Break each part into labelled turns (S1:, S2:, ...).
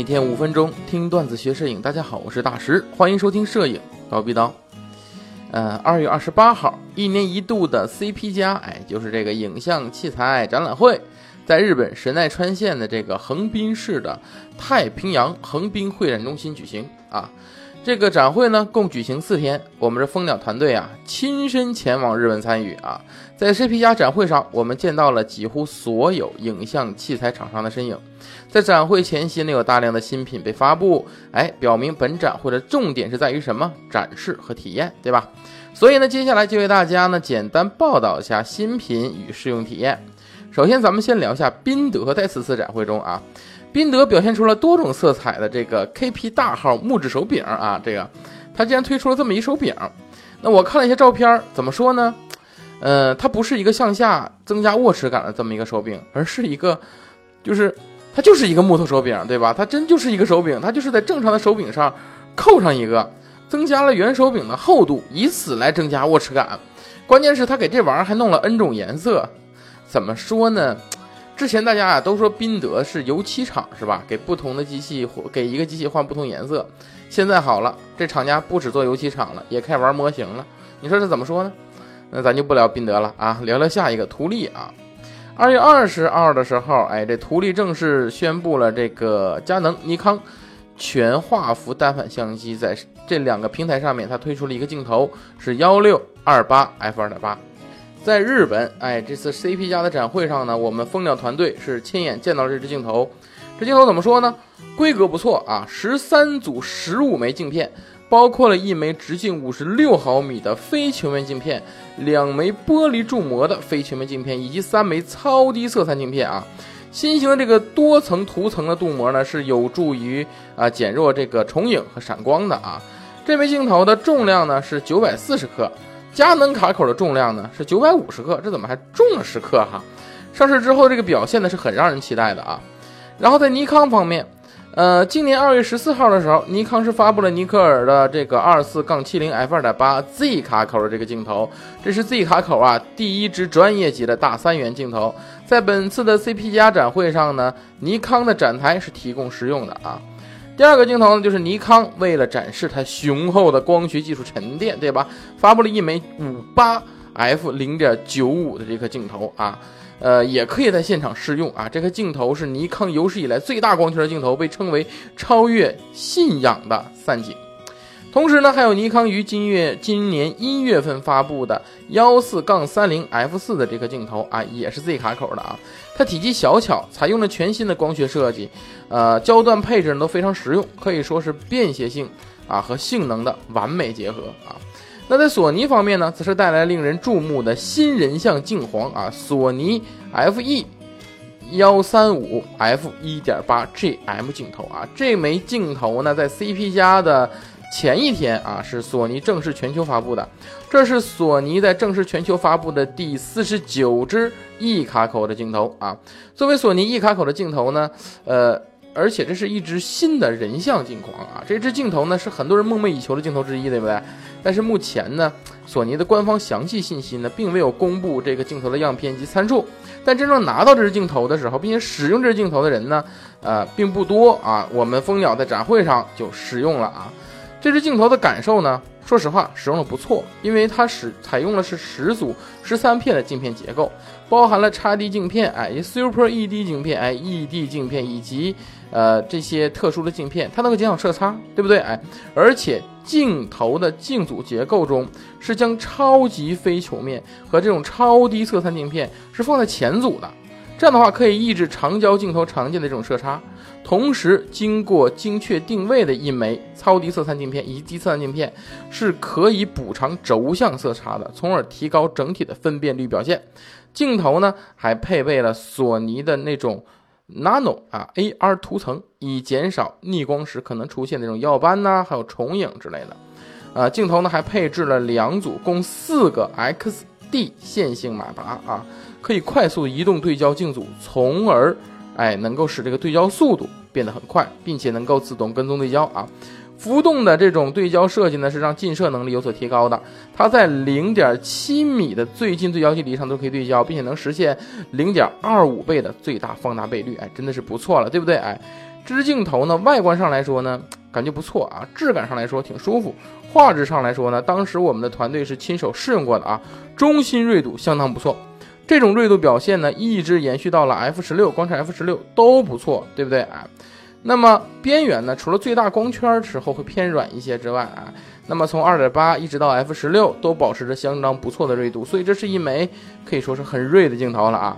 S1: 每天五分钟听段子学摄影，大家好，我是大石，欢迎收听摄影刀逼刀。呃，二月二十八号，一年一度的 CP 加，哎，就是这个影像器材展览会，在日本神奈川县的这个横滨市的太平洋横滨会展中心举行啊。这个展会呢，共举行四天。我们这蜂鸟团队啊，亲身前往日本参与啊。在 CP 加展会上，我们见到了几乎所有影像器材厂商的身影。在展会前夕呢，有大量的新品被发布，哎，表明本展会的重点是在于什么？展示和体验，对吧？所以呢，接下来就为大家呢简单报道一下新品与试用体验。首先，咱们先聊一下宾得在此次展会中啊。宾得表现出了多种色彩的这个 KP 大号木质手柄啊，这个他竟然推出了这么一手柄。那我看了一下照片，怎么说呢？呃，它不是一个向下增加握持感的这么一个手柄，而是一个，就是它就是一个木头手柄，对吧？它真就是一个手柄，它就是在正常的手柄上扣上一个，增加了原手柄的厚度，以此来增加握持感。关键是它给这玩意儿还弄了 N 种颜色，怎么说呢？之前大家啊都说宾得是油漆厂是吧？给不同的机器或给一个机器换不同颜色。现在好了，这厂家不止做油漆厂了，也开始玩模型了。你说这怎么说呢？那咱就不聊宾得了啊，聊聊下一个图利啊。二月二十号的时候，哎，这图利正式宣布了这个佳能、尼康全画幅单反相机在这两个平台上面，它推出了一个镜头是幺六二八 f 二点八。在日本，哎，这次 CP 加的展会上呢，我们蜂鸟团队是亲眼见到了这支镜头。这镜头怎么说呢？规格不错啊，十三组十五枚镜片，包括了一枚直径五十六毫米的非球面镜片，两枚玻璃铸模的非球面镜片，以及三枚超低色散镜片啊。新型的这个多层涂层的镀膜呢，是有助于啊减弱这个重影和闪光的啊。这枚镜头的重量呢是九百四十克。佳能卡口的重量呢是九百五十克，这怎么还重了十克哈？上市之后这个表现呢是很让人期待的啊。然后在尼康方面，呃，今年二月十四号的时候，尼康是发布了尼克尔的这个二四杠七零 f 二点八 Z 卡口的这个镜头，这是 Z 卡口啊第一支专业级的大三元镜头。在本次的 CP 加展会上呢，尼康的展台是提供实用的啊。第二个镜头呢，就是尼康为了展示它雄厚的光学技术沉淀，对吧？发布了一枚五八 f 零点九五的这颗镜头啊，呃，也可以在现场试用啊。这颗镜头是尼康有史以来最大光圈的镜头，被称为超越信仰的三景。同时呢，还有尼康于今月今年一月份发布的幺四杠三零 f 四的这颗镜头啊，也是 Z 卡口的啊。它体积小巧，采用了全新的光学设计，呃，焦段配置呢都非常实用，可以说是便携性啊和性能的完美结合啊。那在索尼方面呢，则是带来令人注目的新人像镜皇啊，索尼 FE 幺三五 f 一点八 GM 镜头啊，这枚镜头呢，在 CP 加的。前一天啊，是索尼正式全球发布的，这是索尼在正式全球发布的第四十九支 E 卡口的镜头啊。作为索尼 E 卡口的镜头呢，呃，而且这是一支新的人像镜框啊。这支镜头呢，是很多人梦寐以求的镜头之一，对不对？但是目前呢，索尼的官方详细信息呢，并没有公布这个镜头的样片及参数。但真正拿到这支镜头的时候，并且使用这支镜头的人呢，呃，并不多啊。我们蜂鸟在展会上就使用了啊。这支镜头的感受呢？说实话，使用的不错，因为它使采用的是十组十三片的镜片结构，包含了 x D 镜片、哎 Super ED 镜片、哎 ED 镜片以及呃这些特殊的镜片，它能够减少色差，对不对？哎，而且镜头的镜组结构中是将超级非球面和这种超低色散镜片是放在前组的。这样的话可以抑制长焦镜头常见的这种色差，同时经过精确定位的一枚超低色散镜片以及低色散镜片是可以补偿轴向色差的，从而提高整体的分辨率表现。镜头呢还配备了索尼的那种 Nano 啊 AR 涂层，以减少逆光时可能出现那种耀斑呐，还有重影之类的。啊，镜头呢还配置了两组共四个 X D 线性马达啊。可以快速移动对焦镜组，从而，哎，能够使这个对焦速度变得很快，并且能够自动跟踪对焦啊。浮动的这种对焦设计呢，是让近摄能力有所提高的。它在零点七米的最近对焦距离上都可以对焦，并且能实现零点二五倍的最大放大倍率，哎，真的是不错了，对不对？哎。支镜头呢，外观上来说呢，感觉不错啊，质感上来说挺舒服，画质上来说呢，当时我们的团队是亲手试用过的啊，中心锐度相当不错。这种锐度表现呢，一直延续到了 F 十六，光圈 F 十六都不错，对不对啊？那么边缘呢，除了最大光圈时候会偏软一些之外啊，那么从二点八一直到 F 十六都保持着相当不错的锐度，所以这是一枚可以说是很锐的镜头了啊。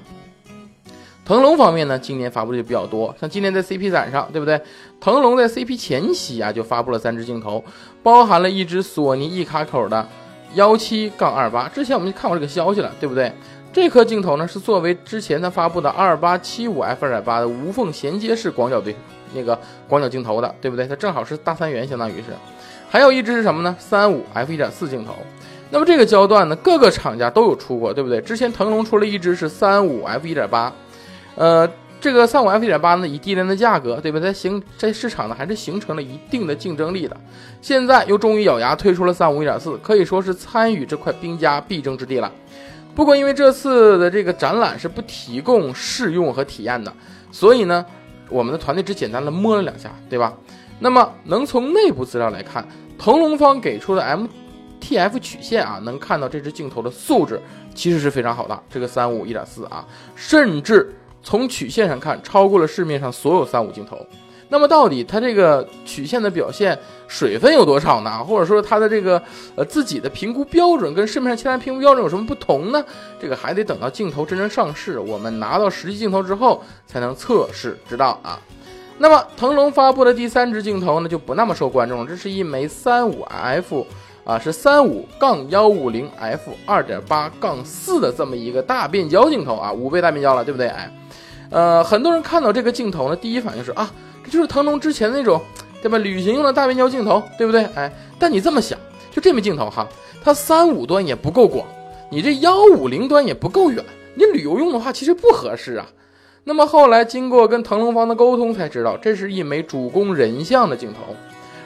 S1: 腾龙方面呢，今年发布的就比较多，像今年在 CP 展上，对不对？腾龙在 CP 前夕啊，就发布了三支镜头，包含了一支索尼一卡口的幺七杠二八，之前我们就看过这个消息了，对不对？这颗镜头呢，是作为之前它发布的二八七五 f 二点八的无缝衔接式广角对那个广角镜头的，对不对？它正好是大三元，相当于是。还有一支是什么呢？三五 f 一点四镜头。那么这个焦段呢，各个厂家都有出过，对不对？之前腾龙出了一支是三五 f 一点八，呃，这个三五 f 一点八呢，以低廉的价格，对吧？在？形在市场呢还是形成了一定的竞争力的。现在又终于咬牙推出了三五一点四，可以说是参与这块兵家必争之地了。不过，因为这次的这个展览是不提供试用和体验的，所以呢，我们的团队只简单的摸了两下，对吧？那么，能从内部资料来看，腾龙方给出的 MTF 曲线啊，能看到这支镜头的素质其实是非常好的。这个三五一点四啊，甚至从曲线上看，超过了市面上所有三五镜头。那么到底它这个曲线的表现水分有多少呢？或者说它的这个呃自己的评估标准跟市面上其他评估标准有什么不同呢？这个还得等到镜头真正上市，我们拿到实际镜头之后才能测试知道啊。那么腾龙发布的第三支镜头呢就不那么受关注了，这是一枚三五 F 啊，是三五杠幺五零 F 二点八杠四的这么一个大变焦镜头啊，五倍大变焦了，对不对？哎，呃，很多人看到这个镜头呢，第一反应是啊。这就是腾龙之前那种，对吧？旅行用的大变焦镜头，对不对？哎，但你这么想，就这枚镜头哈，它三五端也不够广，你这幺五零端也不够远，你旅游用的话其实不合适啊。那么后来经过跟腾龙方的沟通才知道，这是一枚主攻人像的镜头，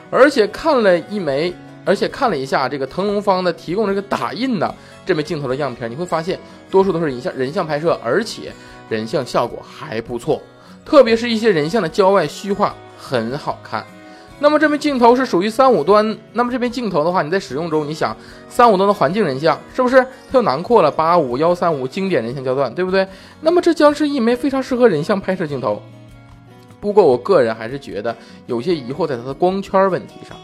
S1: 而且看了一枚，而且看了一下这个腾龙方的提供这个打印的这枚镜头的样片，你会发现多数都是人像人像拍摄，而且人像效果还不错。特别是一些人像的焦外虚化很好看。那么这枚镜头是属于三五端，那么这枚镜头的话，你在使用中，你想三五端的环境人像是不是它又囊括了八五幺三五经典人像焦段，对不对？那么这将是一枚非常适合人像拍摄镜头。不过我个人还是觉得有些疑惑在它的光圈问题上。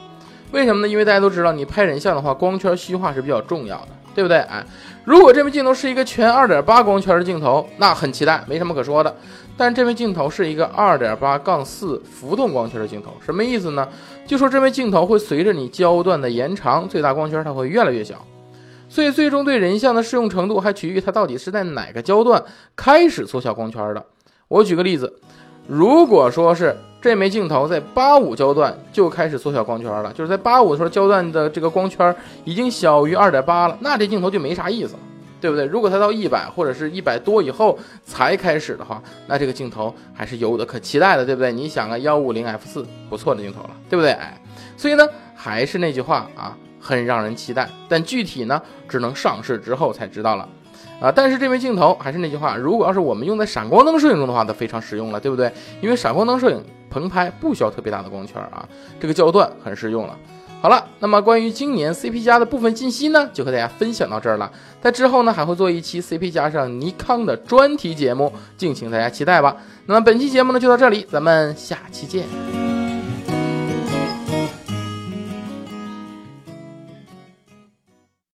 S1: 为什么呢？因为大家都知道，你拍人像的话，光圈虚化是比较重要的，对不对？哎，如果这枚镜头是一个全二点八光圈的镜头，那很期待，没什么可说的。但这枚镜头是一个二点八杠四浮动光圈的镜头，什么意思呢？就说这枚镜头会随着你焦段的延长，最大光圈它会越来越小，所以最终对人像的适用程度还取决于它到底是在哪个焦段开始缩小光圈的。我举个例子，如果说是这枚镜头在八五焦段就开始缩小光圈了，就是在八五的时候焦段的这个光圈已经小于二点八了，那这镜头就没啥意思了。对不对？如果它到一百或者是一百多以后才开始的话，那这个镜头还是有的可期待的，对不对？你想啊，幺五零 f 四不错的镜头了，对不对？哎，所以呢，还是那句话啊，很让人期待。但具体呢，只能上市之后才知道了啊。但是这枚镜头还是那句话，如果要是我们用在闪光灯摄影中的话，它非常实用了，对不对？因为闪光灯摄影棚拍不需要特别大的光圈啊，这个焦段很适用了。好了，那么关于今年 CP 加的部分信息呢，就和大家分享到这儿了。在之后呢，还会做一期 CP 加上尼康的专题节目，敬请大家期待吧。那么本期节目呢，就到这里，咱们下期见。